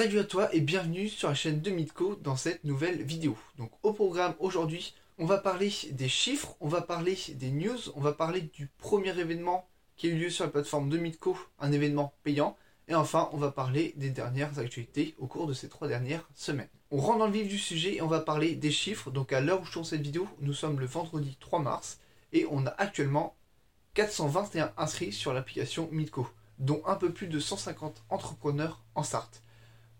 Salut à toi et bienvenue sur la chaîne de Mitko dans cette nouvelle vidéo. Donc au programme aujourd'hui, on va parler des chiffres, on va parler des news, on va parler du premier événement qui a eu lieu sur la plateforme de Mitko, un événement payant, et enfin on va parler des dernières actualités au cours de ces trois dernières semaines. On rentre dans le vif du sujet et on va parler des chiffres. Donc à l'heure où je tourne cette vidéo, nous sommes le vendredi 3 mars et on a actuellement 421 inscrits sur l'application Mitko, dont un peu plus de 150 entrepreneurs en start.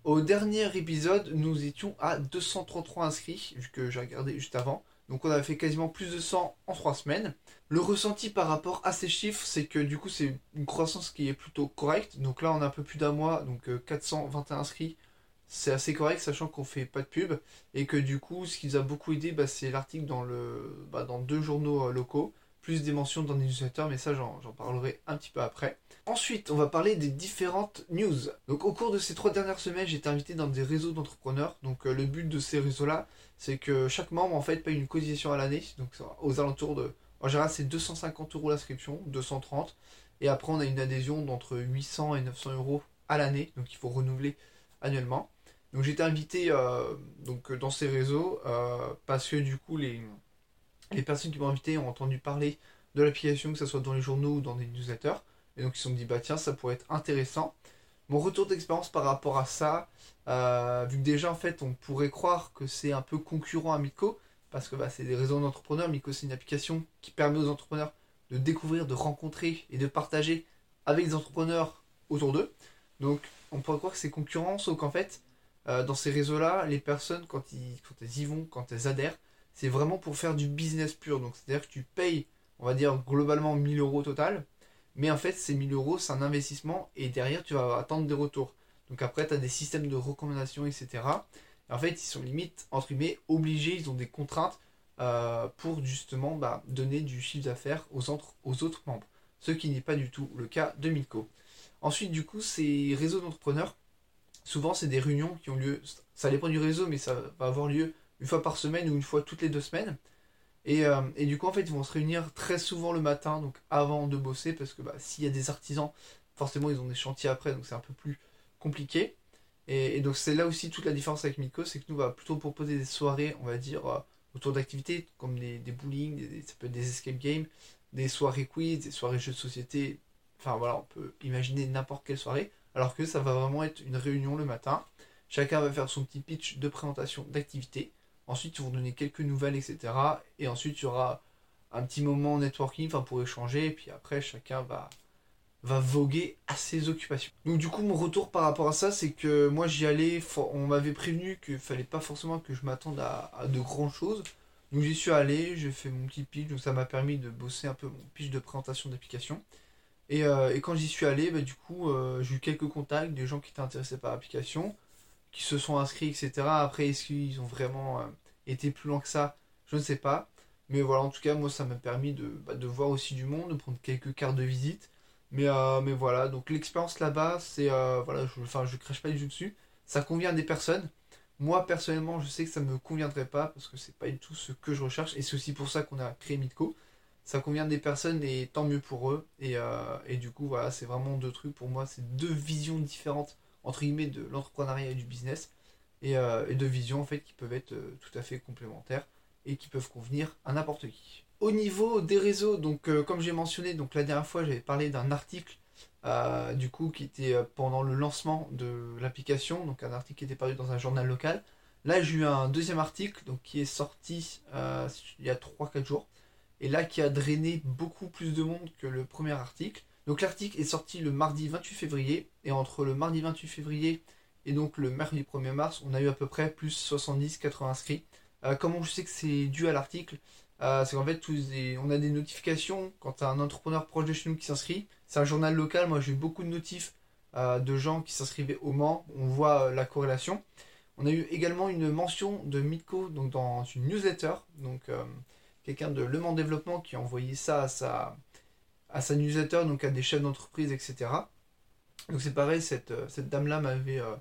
Au dernier épisode, nous étions à 233 inscrits, vu que j'ai regardé juste avant. Donc on avait fait quasiment plus de 100 en 3 semaines. Le ressenti par rapport à ces chiffres, c'est que du coup c'est une croissance qui est plutôt correcte. Donc là on a un peu plus d'un mois, donc 421 euh, inscrits. C'est assez correct, sachant qu'on fait pas de pub. Et que du coup, ce qui nous a beaucoup aidé, bah, c'est l'article dans, le, bah, dans deux journaux euh, locaux plus des mentions dans les newsletters, mais ça j'en parlerai un petit peu après. Ensuite, on va parler des différentes news. Donc au cours de ces trois dernières semaines, j'ai été invité dans des réseaux d'entrepreneurs. Donc euh, le but de ces réseaux-là, c'est que chaque membre en fait paye une cotisation à l'année. Donc aux alentours de... En général, c'est 250 euros l'inscription, 230. Et après, on a une adhésion d'entre 800 et 900 euros à l'année. Donc il faut renouveler annuellement. Donc été invité euh, donc, dans ces réseaux euh, parce que du coup, les les personnes qui m'ont invité ont entendu parler de l'application, que ce soit dans les journaux ou dans des newsletters. Et donc ils se sont dit, bah tiens, ça pourrait être intéressant. Mon retour d'expérience par rapport à ça, euh, vu que déjà en fait on pourrait croire que c'est un peu concurrent à Miko, parce que bah, c'est des réseaux d'entrepreneurs, Miko c'est une application qui permet aux entrepreneurs de découvrir, de rencontrer et de partager avec des entrepreneurs autour d'eux. Donc on pourrait croire que c'est concurrent, sauf qu'en fait, euh, dans ces réseaux-là, les personnes, quand elles y vont, quand elles adhèrent, c'est vraiment pour faire du business pur. Donc, c'est-à-dire que tu payes, on va dire, globalement 1000 euros total. Mais en fait, ces 1000 euros, c'est un investissement et derrière, tu vas attendre des retours. Donc, après, tu as des systèmes de recommandations, etc. Et en fait, ils sont limite, entre guillemets, obligés, ils ont des contraintes euh, pour justement bah, donner du chiffre d'affaires aux, aux autres membres. Ce qui n'est pas du tout le cas de Milko. Ensuite, du coup, ces réseaux d'entrepreneurs, souvent, c'est des réunions qui ont lieu. Ça dépend du réseau, mais ça va avoir lieu une fois par semaine ou une fois toutes les deux semaines. Et, euh, du coup, en fait, ils vont se réunir très souvent le matin, donc avant de bosser, parce que bah, s'il y a des artisans, forcément, ils ont des chantiers après, donc c'est un peu plus compliqué. Et, donc, c'est là aussi toute la différence avec Miko, c'est que nous, on va plutôt proposer des soirées, on va dire, euh, autour d'activités, comme des, des bowling, ça peut être des escape games, des soirées quiz, des soirées jeux de société. Enfin, voilà, on peut imaginer n'importe quelle soirée, alors que ça va vraiment être une réunion le matin. Chacun va faire son petit pitch de présentation d'activité. Ensuite, ils vont donner quelques nouvelles, etc. Et ensuite, il y aura un petit moment networking pour échanger. Et puis après, chacun va, va voguer à ses occupations. Donc du coup, mon retour par rapport à ça, c'est que moi, j'y allais, on m'avait prévenu qu'il fallait pas forcément que je m'attende à, de grandes choses. Donc j'y suis allé, j'ai fait mon petit pitch, donc ça m'a permis de bosser un peu mon pitch de présentation d'application. Et, euh, quand j'y suis allé, bah, du coup, euh, j'ai eu quelques contacts, des gens qui étaient intéressés par l'application qui se sont inscrits, etc. Après, est-ce qu'ils ont vraiment euh, été plus loin que ça? Je ne sais pas. Mais voilà, en tout cas, moi, ça m'a permis de, bah, voir aussi du monde, de prendre quelques cartes de visite. Mais, euh, mais voilà, donc l'expérience là-bas, c'est. Euh, voilà, je, enfin, je crache pas du tout dessus. Ça convient à des personnes. Moi, personnellement, je sais que ça ne me conviendrait pas parce que c'est pas du tout ce que je recherche. Et c'est aussi pour ça qu'on a créé Mitco. Ça convient des personnes et tant mieux pour eux. Et, et du coup, voilà, c'est vraiment deux trucs pour moi. C'est deux visions différentes entre guillemets de l'entrepreneuriat et du business et, euh, de visions en fait qui peuvent être euh, tout à fait complémentaires et qui peuvent convenir à n'importe qui. Au niveau des réseaux, donc euh, comme j'ai mentionné, donc la dernière fois j'avais parlé d'un article du coup qui était pendant le lancement de l'application, donc un article qui était paru dans un journal local. Là j'ai eu un deuxième article donc qui est sorti il y a 3-4 jours et là qui a drainé beaucoup plus de monde que le premier article. Donc l'article est sorti le mardi 28 février, et entre le mardi 28 février et donc le mercredi 1er mars, on a eu à peu près plus 70-80 inscrits. Euh, comment je sais que c'est dû à l'article? Euh, C'est qu'en fait, on a des notifications quand un entrepreneur proche de chez nous qui s'inscrit. C'est un journal local, moi j'ai eu beaucoup de notifs euh, de gens qui s'inscrivaient au Mans, on voit la corrélation. On a eu également une mention de Mitko dans une newsletter, donc quelqu'un de Le Mans Développement qui a envoyé ça à sa, à sa newsletter, donc à des chefs d'entreprise, etc. Donc c'est pareil, cette, euh, cette dame-là m'avait euh,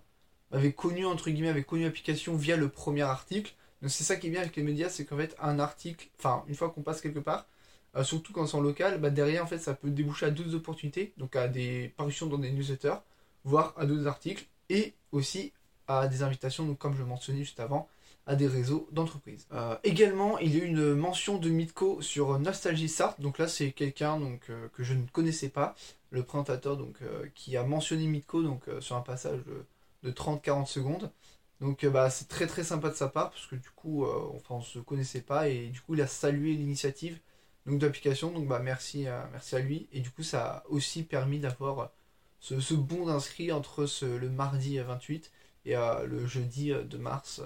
m'avait connu, entre guillemets, avait connu l'application via le premier article. Donc c'est ça qui est bien avec les médias, c'est qu'en fait, un article, enfin, une fois qu'on passe quelque part, euh, surtout quand c'est en local, bah, derrière, en fait, ça peut déboucher à d'autres opportunités, donc à des parutions dans des newsletters, voire à d'autres articles, et aussi à des invitations, donc comme je mentionnais juste avant, à des réseaux d'entreprise. Euh, également, il y a eu une mention de Mitko sur Nostalgie Start. Donc là, c'est quelqu'un donc euh, que je ne connaissais pas, le présentateur donc euh, qui a mentionné Mitko donc sur un passage de, 30-40 secondes. Donc bah, c'est très très sympa de sa part parce que du coup, enfin on se connaissait pas et du coup il a salué l'initiative donc d'application. Donc bah merci merci à lui et du coup ça a aussi permis d'avoir ce, ce bond d'inscrits entre le mardi 28 et le jeudi de mars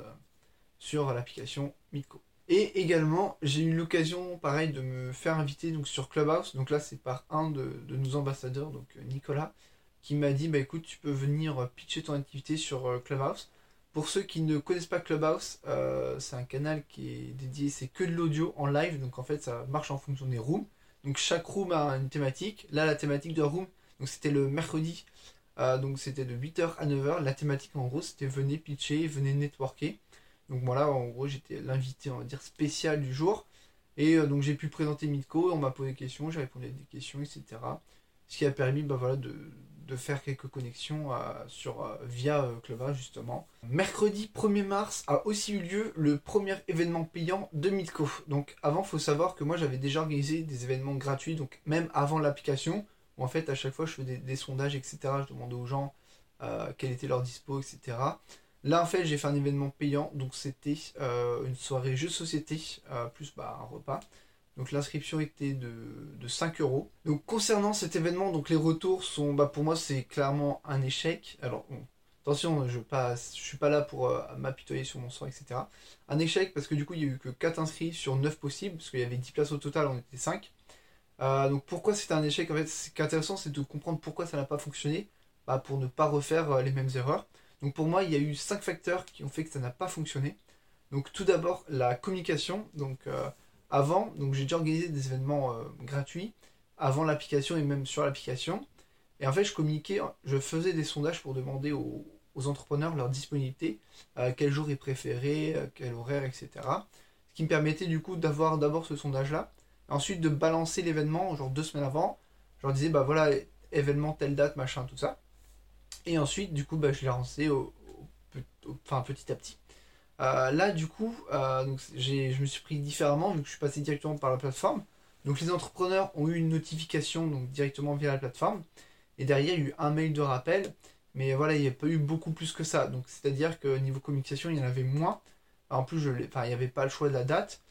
sur l'application Mitko. Et également, j'ai eu l'occasion, pareil, de me faire inviter donc, sur Clubhouse. Donc là, c'est par un de, nos ambassadeurs, donc euh, Nicolas, qui m'a dit, bah écoute, tu peux venir pitcher ton activité sur euh, Clubhouse. Pour ceux qui ne connaissent pas Clubhouse, euh, c'est un canal qui est dédié, c'est que de l'audio en live. Donc en fait, ça marche en fonction des rooms. Donc chaque room a une thématique. Là, la thématique de room, donc c'était le mercredi. donc c'était de 8h à 9h. La thématique en gros, c'était venez pitcher, venez networker. Donc voilà, en gros, j'étais l'invité, on dire, spécial du jour. Et euh, donc j'ai pu présenter Mitko, on m'a posé des questions, j'ai répondu à des questions, etc. Ce qui a permis bah, voilà, de, faire quelques connexions euh, sur, euh, via Clubhouse justement. Mercredi 1er mars a aussi eu lieu le premier événement payant de Mitko. Donc avant, il faut savoir que moi j'avais déjà organisé des événements gratuits, donc même avant l'application, où en fait à chaque fois je faisais des, sondages, etc. Je demandais aux gens quel était leur dispo, etc. Là, en fait, j'ai fait un événement payant, donc c'était euh, une soirée jeu de société, euh, plus bah, un repas. Donc l'inscription était de, 5 euros. Donc concernant cet événement, donc les retours sont, bah, pour moi, c'est clairement un échec. Alors, attention, je ne suis pas là pour euh, m'apitoyer sur mon sort, etc. Un échec parce que du coup, il n'y a eu que 4 inscrits sur 9 possibles, parce qu'il y avait 10 places au total, on était 5. donc pourquoi c'était un échec? En fait, ce qui est intéressant, c'est de comprendre pourquoi ça n'a pas fonctionné, bah, pour ne pas refaire les mêmes erreurs. Donc pour moi, il y a eu cinq facteurs qui ont fait que ça n'a pas fonctionné. Donc tout d'abord, la communication. Donc euh, avant, j'ai déjà organisé des événements euh, gratuits avant l'application et même sur l'application. Et en fait, je communiquais, je faisais des sondages pour demander aux, entrepreneurs leur disponibilité, euh, quel jour ils préféraient, quel horaire, etc. Ce qui me permettait du coup d'avoir d'abord ce sondage-là, ensuite de balancer l'événement, genre deux semaines avant. Je leur disais, bah voilà, événement, telle date, machin, tout ça. Et ensuite, du coup, bah, je l'ai lancé au, petit à petit. Euh, là, du coup, euh, je me suis pris différemment vu que je suis passé directement par la plateforme. Donc, les entrepreneurs ont eu une notification donc, directement via la plateforme. Et derrière, il y a eu un mail de rappel. Mais voilà, il n'y a pas eu beaucoup plus que ça. Donc, c'est-à-dire que niveau communication, il y en avait moins. En plus, je il n'y avait pas le choix de la date.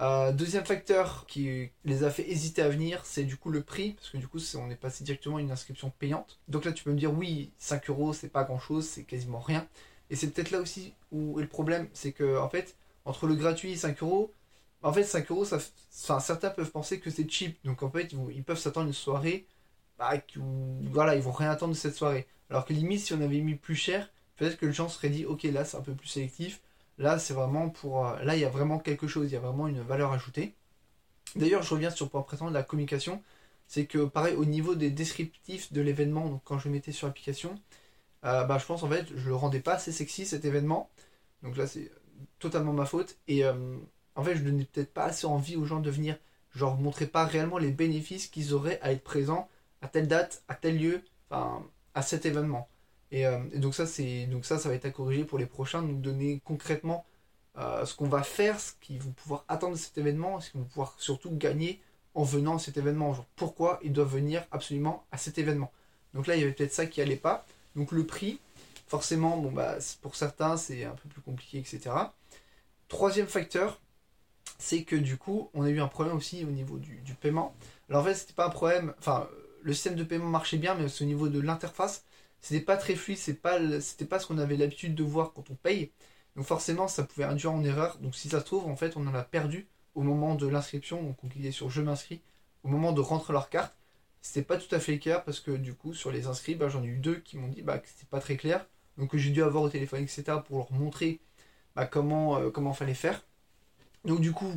Euh, deuxième facteur qui les a fait hésiter à venir, c'est du coup le prix, parce que du coup on est passé directement à une inscription payante. Donc là tu peux me dire oui, 5 euros c'est pas grand chose, c'est quasiment rien. Et c'est peut-être là aussi où est le problème, c'est que en fait, entre le gratuit et 5 euros, en fait 5 euros, ça, certains peuvent penser que c'est cheap, donc en fait ils, peuvent s'attendre une soirée, bah, voilà, ils vont rien attendre de cette soirée. Alors que limite si on avait mis plus cher, peut-être que le gens serait dit ok là c'est un peu plus sélectif, Là, c'est vraiment pour. Euh, là, il y a vraiment quelque chose, il y a vraiment une valeur ajoutée. D'ailleurs, je reviens sur le point précédent de la communication. C'est que, pareil, au niveau des descriptifs de l'événement, donc quand je mettais sur l'application, euh, bah, je pense en fait, je le rendais pas assez sexy cet événement. Donc là, c'est totalement ma faute. Et euh, en fait, je donnais peut-être pas assez envie aux gens de venir. Je leur montrais pas réellement les bénéfices qu'ils auraient à être présents à telle date, à tel lieu, enfin, à cet événement. Euh, et, donc ça, donc ça, ça va être à corriger pour les prochains, nous donner concrètement euh, ce qu'on va faire, ce qu'ils vont pouvoir attendre de cet événement, ce qu'ils vont pouvoir surtout gagner en venant à cet événement. Pourquoi ils doivent venir absolument à cet événement? Donc là, il y avait peut-être ça qui allait pas. Donc le prix, forcément, bon bah pour certains c'est un peu plus compliqué, etc. Troisième facteur, c'est que du coup, on a eu un problème aussi au niveau du, du paiement. Alors en fait, c'était pas un problème. Enfin, le système de paiement marchait bien, mais au niveau de l'interface, c'était pas très fluide, c'est pas, c'était pas ce qu'on avait l'habitude de voir quand on paye. Donc forcément, ça pouvait induire en erreur. Donc si ça se trouve, en fait, on en a perdu au moment de l'inscription. Donc on cliquait sur Je m'inscris. Au moment de rentrer leur carte, c'était pas tout à fait clair parce que du coup, sur les inscrits, bah, j'en ai eu deux qui m'ont dit bah, que c'était pas très clair. Donc j'ai dû avoir au téléphone, etc. pour leur montrer bah, comment, euh, comment fallait faire. Donc du coup,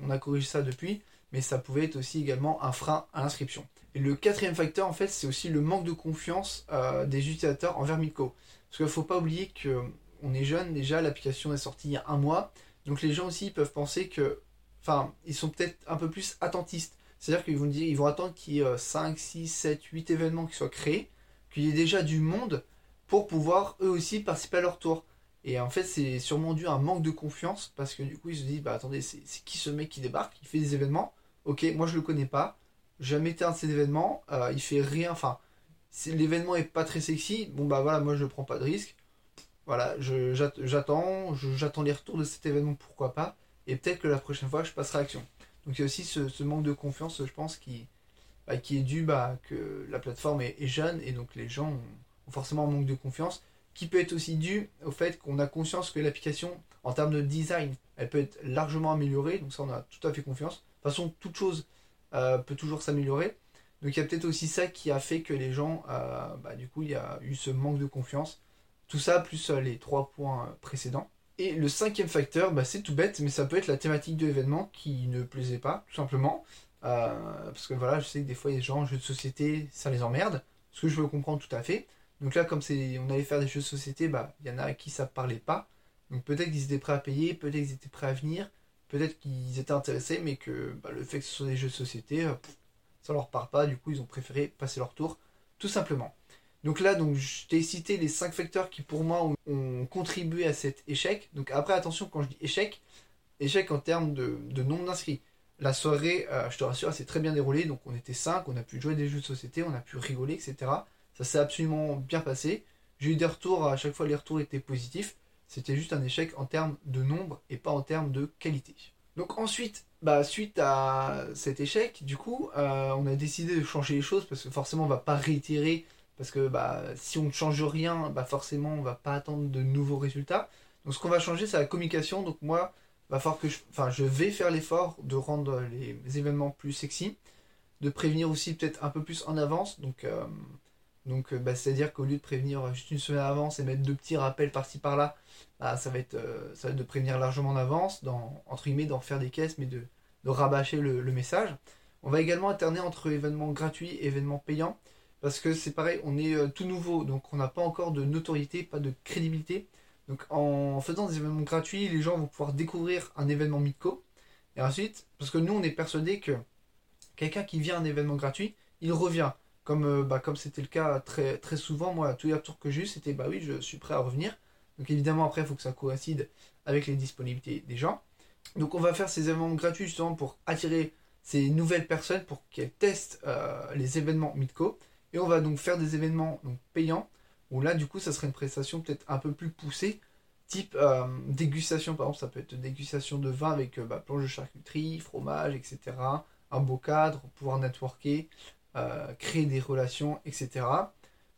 on a corrigé ça depuis, mais ça pouvait être aussi également un frein à l'inscription. Et le quatrième facteur, en fait, c'est aussi le manque de confiance euh, des utilisateurs envers Mitko. Parce qu'il ne faut pas oublier qu'on est jeune, déjà, l'application est sortie il y a un mois. Donc les gens aussi peuvent penser que. Enfin, ils sont peut-être un peu plus attentistes. C'est-à-dire qu'ils vont vont attendre qu'il y ait 5, 6, 7, 8 événements qui soient créés, qu'il y ait déjà du monde pour pouvoir eux aussi participer à leur tour. Et en fait, c'est sûrement dû à un manque de confiance parce que du coup, ils se disent bah attendez, c'est qui ce mec qui débarque? Il fait des événements? Ok, moi je le connais pas. Jamais été un de ces événements. Euh, il fait rien. Enfin, l'événement est pas très sexy. Bon bah voilà, moi je prends pas de risque. Voilà, j'attends, j'attends les retours de cet événement, pourquoi pas. Et peut-être que la prochaine fois, je passerai à l'action. Donc il y a aussi ce, manque de confiance, je pense, qui, bah, qui est dû bah, que la plateforme est, jeune et donc les gens ont, forcément un manque de confiance, qui peut être aussi dû au fait qu'on a conscience que l'application, en termes de design, elle peut être largement améliorée. Donc ça, on a tout à fait confiance. De toute façon, toute chose euh, peut toujours s'améliorer. Donc il y a peut-être aussi ça qui a fait que les gens, euh, bah, du coup, il y a eu ce manque de confiance. Tout ça, plus euh, les trois points précédents. Et le cinquième facteur, bah, c'est tout bête, mais ça peut être la thématique de l'événement qui ne plaisait pas, tout simplement. parce que voilà, je sais que des fois, des gens, jeux de société, ça les emmerde. Ce que je veux comprendre tout à fait. Donc là, comme on allait faire des jeux de société, bah, il y en a à qui ça parlait pas. Donc peut-être qu'ils étaient prêts à payer, peut-être qu'ils étaient prêts à venir, peut-être qu'ils étaient intéressés, mais que bah, le fait que ce soit des jeux de société, euh, ça leur parle pas. Du coup, ils ont préféré passer leur tour, tout simplement. Donc là, donc, je t'ai cité les 5 facteurs qui pour moi ont, contribué à cet échec. Donc après, attention, quand je dis échec, échec en termes de, nombre d'inscrits. La soirée, euh, je te rassure, s'est très bien déroulée. Donc on était 5, on a pu jouer des jeux de société, on a pu rigoler, etc. Ça s'est absolument bien passé. J'ai eu des retours, à chaque fois les retours étaient positifs. C'était juste un échec en termes de nombre et pas en termes de qualité. Donc ensuite, bah, suite à cet échec, du coup, euh, on a décidé de changer les choses parce que forcément on va pas réitérer parce que bah, si on ne change rien, bah, forcément on va pas attendre de nouveaux résultats. Donc ce qu'on va changer, c'est la communication. Donc moi, je, je vais faire l'effort de rendre les événements plus sexy, de prévenir aussi peut-être un peu plus en avance. Donc euh, donc, euh, bah, c'est-à-dire qu'au lieu de prévenir juste une semaine à avance et mettre deux petits rappels par-ci par-là, bah, ça, va être, euh, ça va de prévenir largement en avance, dans, entre guillemets, d'en faire des caisses, mais de, rabâcher le, message. On va également alterner entre événements gratuits et événements payants, parce que c'est pareil, on est euh, tout nouveau, donc on n'a pas encore de notoriété, pas de crédibilité. Donc en faisant des événements gratuits, les gens vont pouvoir découvrir un événement Mitco. Et ensuite, parce que nous, on est persuadé que quelqu'un qui vient à un événement gratuit, il revient. Comme euh, bah, comme c'était le cas très, très souvent, moi, tous les retours que j'ai eu, c'était bah oui, je suis prêt à revenir. Donc évidemment, après, il faut que ça coïncide avec les disponibilités des gens. Donc on va faire ces événements gratuits justement pour attirer ces nouvelles personnes pour qu'elles testent euh, les événements Mitco. Et on va donc faire des événements donc, payants, où là, du coup, ça serait une prestation peut-être un peu plus poussée, type euh, dégustation, par exemple, ça peut être dégustation de vin avec bah, planche de charcuterie, fromage, etc. Un beau cadre, pouvoir networker, euh, créer des relations, etc.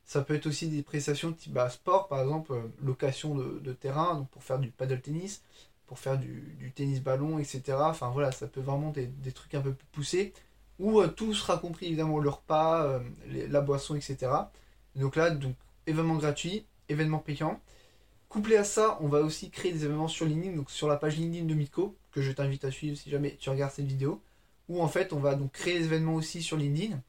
Ça peut être aussi des prestations type bah, sport, par exemple, euh, location de, terrain, donc pour faire du paddle tennis, pour faire du, tennis ballon, etc. Enfin voilà, ça peut vraiment des, des trucs un peu plus poussés, où euh, tout sera compris, évidemment, le repas, la boisson, etc. Donc là, donc, événement gratuit, événement payant. Couplé à ça, on va aussi créer des événements sur LinkedIn, donc sur la page LinkedIn de Mitko, que je t'invite à suivre si jamais tu regardes cette vidéo, où en fait on va donc créer des événements aussi sur LinkedIn,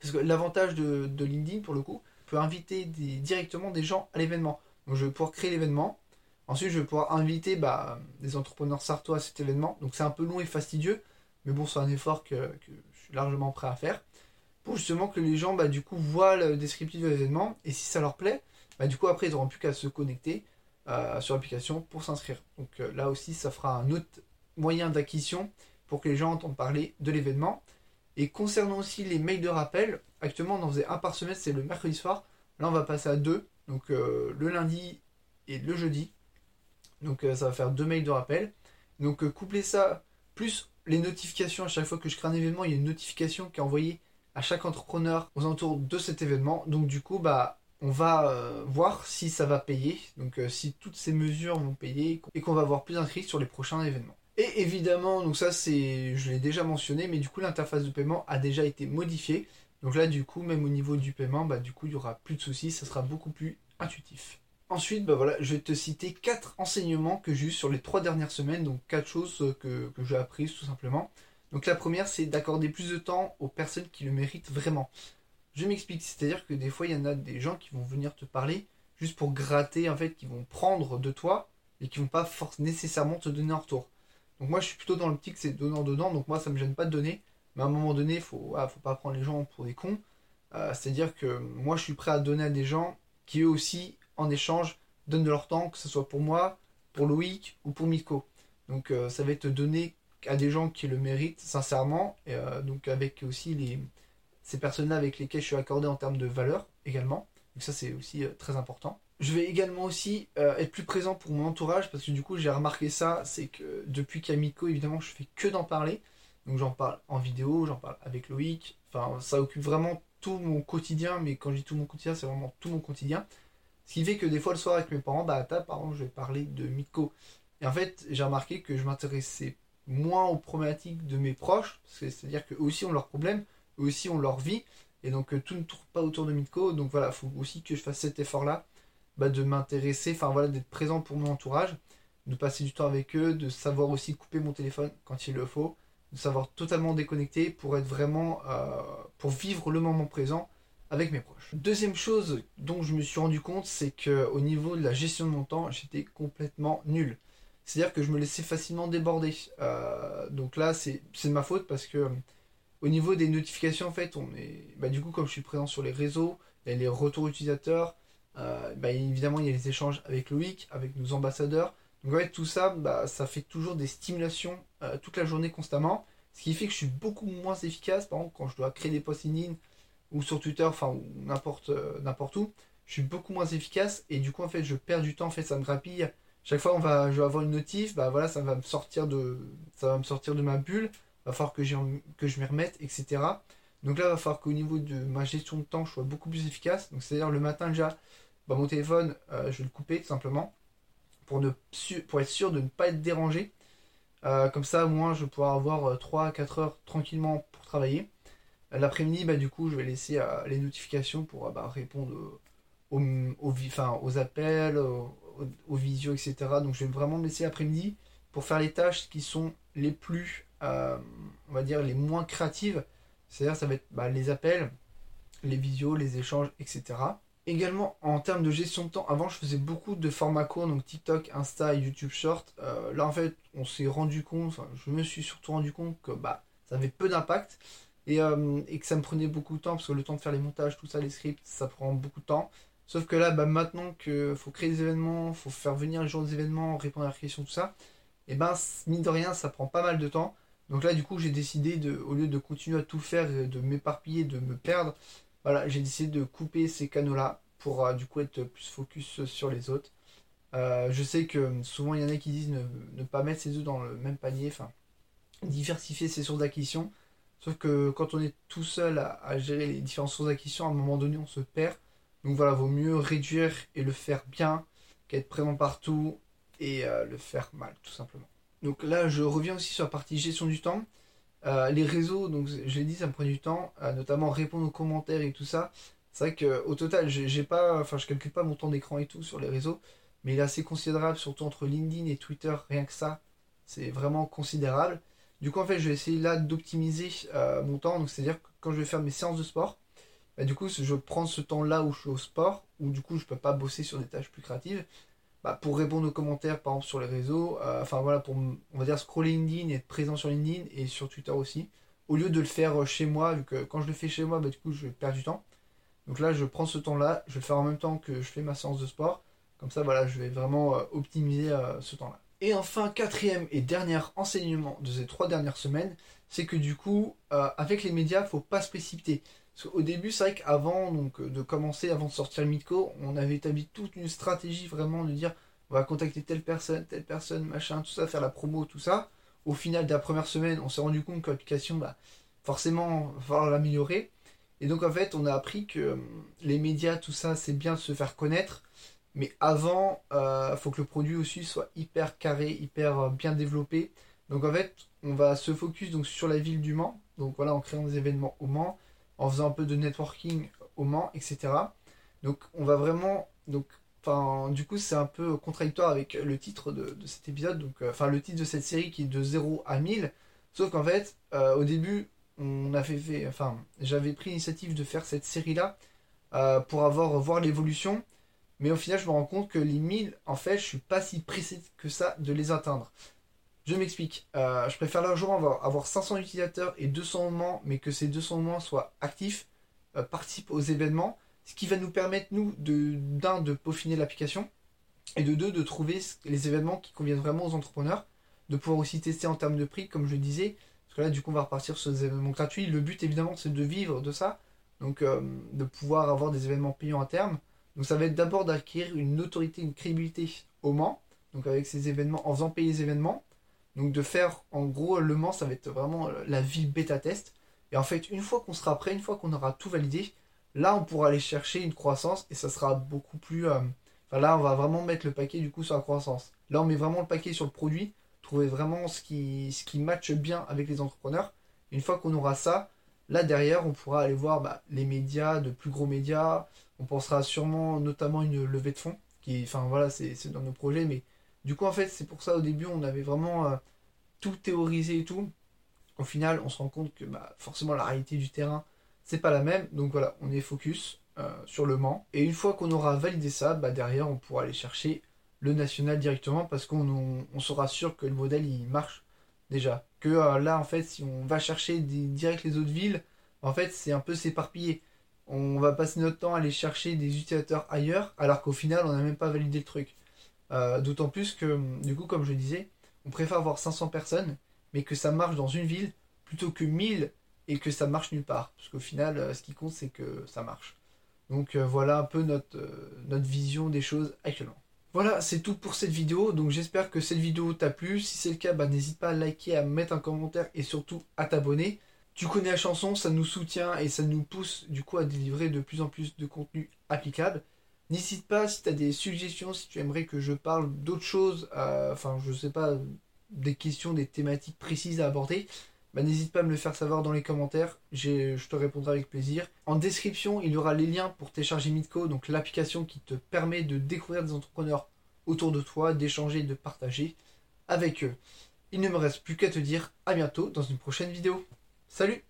parce que l'avantage de, LinkedIn, pour le coup, peut inviter directement des gens à l'événement. Donc je vais pouvoir créer l'événement. Ensuite, je vais pouvoir inviter bah, des entrepreneurs sartois à cet événement. Donc c'est un peu long et fastidieux, mais bon, c'est un effort que, je suis largement prêt à faire. Pour justement que les gens, bah, du coup, voient le descriptif de l'événement. Et si ça leur plaît, bah, du coup, après, ils n'auront plus qu'à se connecter euh, sur l'application pour s'inscrire. Donc euh, là aussi, ça fera un autre moyen d'acquisition pour que les gens entendent parler de l'événement. Et concernant aussi les mails de rappel, actuellement on en faisait un par semaine, c'est le mercredi soir. Là on va passer à deux, donc euh, le lundi et le jeudi. Donc euh, ça va faire deux mails de rappel. Donc euh, coupler ça, plus les notifications, à chaque fois que je crée un événement, il y a une notification qui est envoyée à chaque entrepreneur aux alentours de cet événement. Donc du coup, bah, on va voir si ça va payer, donc si toutes ces mesures vont payer et qu'on va avoir plus d'inscrits sur les prochains événements. Et évidemment, donc ça c'est, je l'ai déjà mentionné, mais du coup l'interface de paiement a déjà été modifiée. Donc là du coup, même au niveau du paiement, bah du coup il n'y aura plus de soucis, ça sera beaucoup plus intuitif. Ensuite, bah voilà, je vais te citer quatre enseignements que j'ai eu sur les trois dernières semaines, donc quatre choses que, que j'ai apprises tout simplement. Donc la première, c'est d'accorder plus de temps aux personnes qui le méritent vraiment. Je m'explique, c'est-à-dire que des fois, il y en a des gens qui vont venir te parler juste pour gratter, en fait, qui vont prendre de toi et qui vont pas nécessairement te donner en retour. Donc moi je suis plutôt dans l'optique c'est donnant donnant, donc moi ça me gêne pas de donner, mais à un moment donné, faut, faut pas prendre les gens pour des cons. Euh, c'est-à-dire que moi je suis prêt à donner à des gens qui eux aussi, en échange, donnent de leur temps, que ce soit pour moi, pour Loïc ou pour Miko. Donc euh, ça va être donné à des gens qui le méritent sincèrement, et euh, donc avec aussi les, ces personnes-là avec lesquelles je suis accordé en termes de valeur également. Donc ça c'est aussi très important. Je vais également aussi être plus présent pour mon entourage parce que du coup j'ai remarqué ça, c'est que depuis qu'Amico évidemment je fais que d'en parler. Donc j'en parle en vidéo, j'en parle avec Loïc. Enfin ça occupe vraiment tout mon quotidien, mais quand je dis tout mon quotidien c'est vraiment tout mon quotidien. Ce qui fait que des fois le soir avec mes parents, bah à table par exemple je vais parler de Miko. Et en fait j'ai remarqué que je m'intéressais moins aux problématiques de mes proches, c'est-à-dire qu'eux aussi ont leurs problèmes, eux aussi ont leur vie, et donc euh, tout ne tourne pas autour de Mitko, donc voilà, il faut aussi que je fasse cet effort-là, bah, de m'intéresser, enfin voilà, d'être présent pour mon entourage, de passer du temps avec eux, de savoir aussi couper mon téléphone quand il le faut, de savoir totalement déconnecter pour être vraiment, euh, pour vivre le moment présent avec mes proches. Deuxième chose dont je me suis rendu compte, c'est qu'au niveau de la gestion de mon temps, j'étais complètement nul. C'est-à-dire que je me laissais facilement déborder. Euh, donc là, c'est de ma faute parce que au niveau des notifications, en fait, on est. Bah, du coup, comme je suis présent sur les réseaux, les retours utilisateurs. Euh, bah, évidemment, il y a les échanges avec Loïc, avec nos ambassadeurs. Donc en fait, tout ça, bah, ça fait toujours des stimulations euh, toute la journée constamment. Ce qui fait que je suis beaucoup moins efficace, par exemple, quand je dois créer des posts in ou sur Twitter, enfin, n'importe n'importe où. Je suis beaucoup moins efficace et du coup, en fait, je perds du temps. En fait, ça me grappille chaque fois on va, je vais avoir une notif, bah voilà, ça va me sortir de, ça va me sortir de ma bulle, va falloir que, que je m'y remette, etc. Donc là, va falloir qu'au niveau de ma gestion de temps, je sois beaucoup plus efficace. Donc c'est-à-dire le matin déjà, bah, mon téléphone, euh, je vais le couper tout simplement pour, ne, pour être sûr de ne pas être dérangé. Euh, comme ça, au moins, je vais pouvoir avoir 3 à 4 heures tranquillement pour travailler. L'après-midi, bah, du coup, je vais laisser euh, les notifications pour bah, répondre aux, aux, aux appels, au, visio, etc. Donc je vais vraiment me laisser l'après-midi pour faire les tâches qui sont les plus, euh, on va dire, les moins créatives. C'est-à-dire ça va être bah, les appels, les visios, les échanges, etc. Également en termes de gestion de temps, avant je faisais beaucoup de formats courts, donc TikTok, Insta et YouTube Short. Euh, là en fait on s'est rendu compte, enfin, je me suis surtout rendu compte que bah, ça avait peu d'impact et, euh, et, que ça me prenait beaucoup de temps parce que le temps de faire les montages, tout ça, les scripts, ça prend beaucoup de temps. Sauf que là, bah, maintenant qu'il faut créer des événements, faut faire venir les jours des événements, répondre à la question, tout ça, et ben mine de rien, ça prend pas mal de temps. Donc là, du coup, j'ai décidé de, au lieu de continuer à tout faire, de m'éparpiller, de me perdre, voilà, j'ai décidé de couper ces canaux-là pour euh, du coup être plus focus sur les autres. Euh, je sais que souvent il y en a qui disent ne, pas mettre ses œufs dans le même panier, enfin diversifier ses sources d'acquisition. Sauf que quand on est tout seul à, gérer les différentes sources d'acquisition, à un moment donné on se perd. Donc voilà, vaut mieux réduire et le faire bien qu'être présent partout et euh, le faire mal, tout simplement. Donc là, je reviens aussi sur la partie gestion du temps. Euh, les réseaux, donc je l'ai dit, ça me prend du temps, euh, notamment répondre aux commentaires et tout ça. C'est vrai qu'au total, j'ai pas, enfin, je calcule pas mon temps d'écran et tout sur les réseaux, mais il est assez considérable, surtout entre LinkedIn et Twitter, rien que ça, c'est vraiment considérable. Du coup, en fait, je vais essayer là d'optimiser mon temps. Donc, c'est-à-dire que quand je vais faire mes séances de sport, bah, du coup, je prends ce temps-là où je suis au sport, où du coup, je peux pas bosser sur des tâches plus créatives, bah, pour répondre aux commentaires, par exemple, sur les réseaux, euh, enfin voilà, pour, on va dire, scroller LinkedIn être présent sur LinkedIn et sur Twitter aussi, au lieu de le faire euh, chez moi, vu que quand je le fais chez moi, bah, du coup, je perds du temps. Donc là, je prends ce temps-là, je le faire en même temps que je fais ma séance de sport. Comme ça, voilà, je vais vraiment euh, optimiser ce temps-là. Et enfin, quatrième et dernier enseignement de ces trois dernières semaines, c'est que du coup, avec les médias, faut pas se précipiter. Au début, c'est vrai qu'avant euh, de commencer, avant de sortir le Mitco, on avait établi toute une stratégie vraiment de dire on va contacter telle personne, telle personne, machin, tout ça, faire la promo, tout ça. Au final de la première semaine, on s'est rendu compte que l'application, bah, forcément, il va falloir l'améliorer. Et donc en fait, on a appris que euh, les médias, tout ça, c'est bien de se faire connaître. Mais avant, il euh, faut que le produit aussi soit hyper carré, hyper bien développé. Donc en fait, on va se focus donc sur la ville du Mans. Donc voilà, en créant des événements au Mans en faisant un peu de networking au Mans, etc. Donc on va vraiment, donc, du coup c'est un peu contradictoire avec le titre de, cet épisode, donc, euh, enfin le titre de cette série qui est de 0 à 1000, sauf qu'en fait, euh, au début, on avait fait, enfin, j'avais pris l'initiative de faire cette série-là euh, pour avoir voir l'évolution, mais au final je me rends compte que les 1000, en fait, je suis pas si pressé que ça de les atteindre. Je m'explique. Euh, je préfère largement avoir, avoir 500 utilisateurs et 200 moments, mais que ces 200 moments soient actifs, euh, participent aux événements. ce qui va nous permettre, nous, de d'un, de peaufiner l'application, et de deux, de trouver les événements qui conviennent vraiment aux entrepreneurs, de pouvoir aussi tester en termes de prix, comme je le disais, parce que là, du coup, on va repartir sur des événements gratuits. Le but, évidemment, c'est de vivre de ça, donc euh, de pouvoir avoir des événements payants à terme. Donc ça va être d'abord d'acquérir une autorité, une crédibilité au Mans, donc avec ces événements, en faisant payer les événements, donc de faire, en gros, le Mans, ça va être vraiment la ville bêta-test. Et en fait, une fois qu'on sera prêt, une fois qu'on aura tout validé, là, on pourra aller chercher une croissance et ça sera beaucoup plus... Euh, enfin là, on va vraiment mettre le paquet du coup sur la croissance. Là, on met vraiment le paquet sur le produit, trouver vraiment ce qui, ce matche bien avec les entrepreneurs. Une fois qu'on aura ça, là derrière, on pourra aller voir bah, les médias, de plus gros médias. On pensera sûrement notamment une levée de fonds. Qui, enfin voilà, c'est dans nos projets. Mais du coup, en fait, c'est pour ça au début, on avait vraiment euh, tout théorisé et tout au final, on se rend compte que bah, forcément la réalité du terrain, c'est pas la même. Donc voilà, on est focus euh, sur le Mans. Et une fois qu'on aura validé ça, bah, derrière, on pourra aller chercher le national directement parce qu'on sera sûr que le modèle il marche déjà. Que euh, là, en fait, si on va chercher direct les autres villes, en fait, c'est un peu s'éparpiller. On va passer notre temps à aller chercher des utilisateurs ailleurs, alors qu'au final, on n'a même pas validé le truc. Euh, d'autant plus que, du coup, comme je disais, on préfère avoir 500 personnes mais que ça marche dans une ville plutôt que 1000 et que ça marche nulle part. Parce qu'au final, euh, ce qui compte, c'est que ça marche. Donc euh, voilà un peu notre, notre vision des choses actuellement. Voilà, c'est tout pour cette vidéo. Donc j'espère que cette vidéo t'a plu. Si c'est le cas, bah, n'hésite pas à liker, à mettre un commentaire et surtout à t'abonner. Tu connais la chanson, ça nous soutient et ça nous pousse du coup à délivrer de plus en plus de contenu applicable. N'hésite pas si tu as des suggestions, si tu aimerais que je parle d'autres choses, enfin je sais pas, des questions, des thématiques précises à aborder, bah, n'hésite pas à me le faire savoir dans les commentaires, je te répondrai avec plaisir. En description, il y aura les liens pour télécharger Midco, donc l'application qui te permet de découvrir des entrepreneurs autour de toi, d'échanger, de partager avec eux. Il ne me reste plus qu'à te dire à bientôt dans une prochaine vidéo. Salut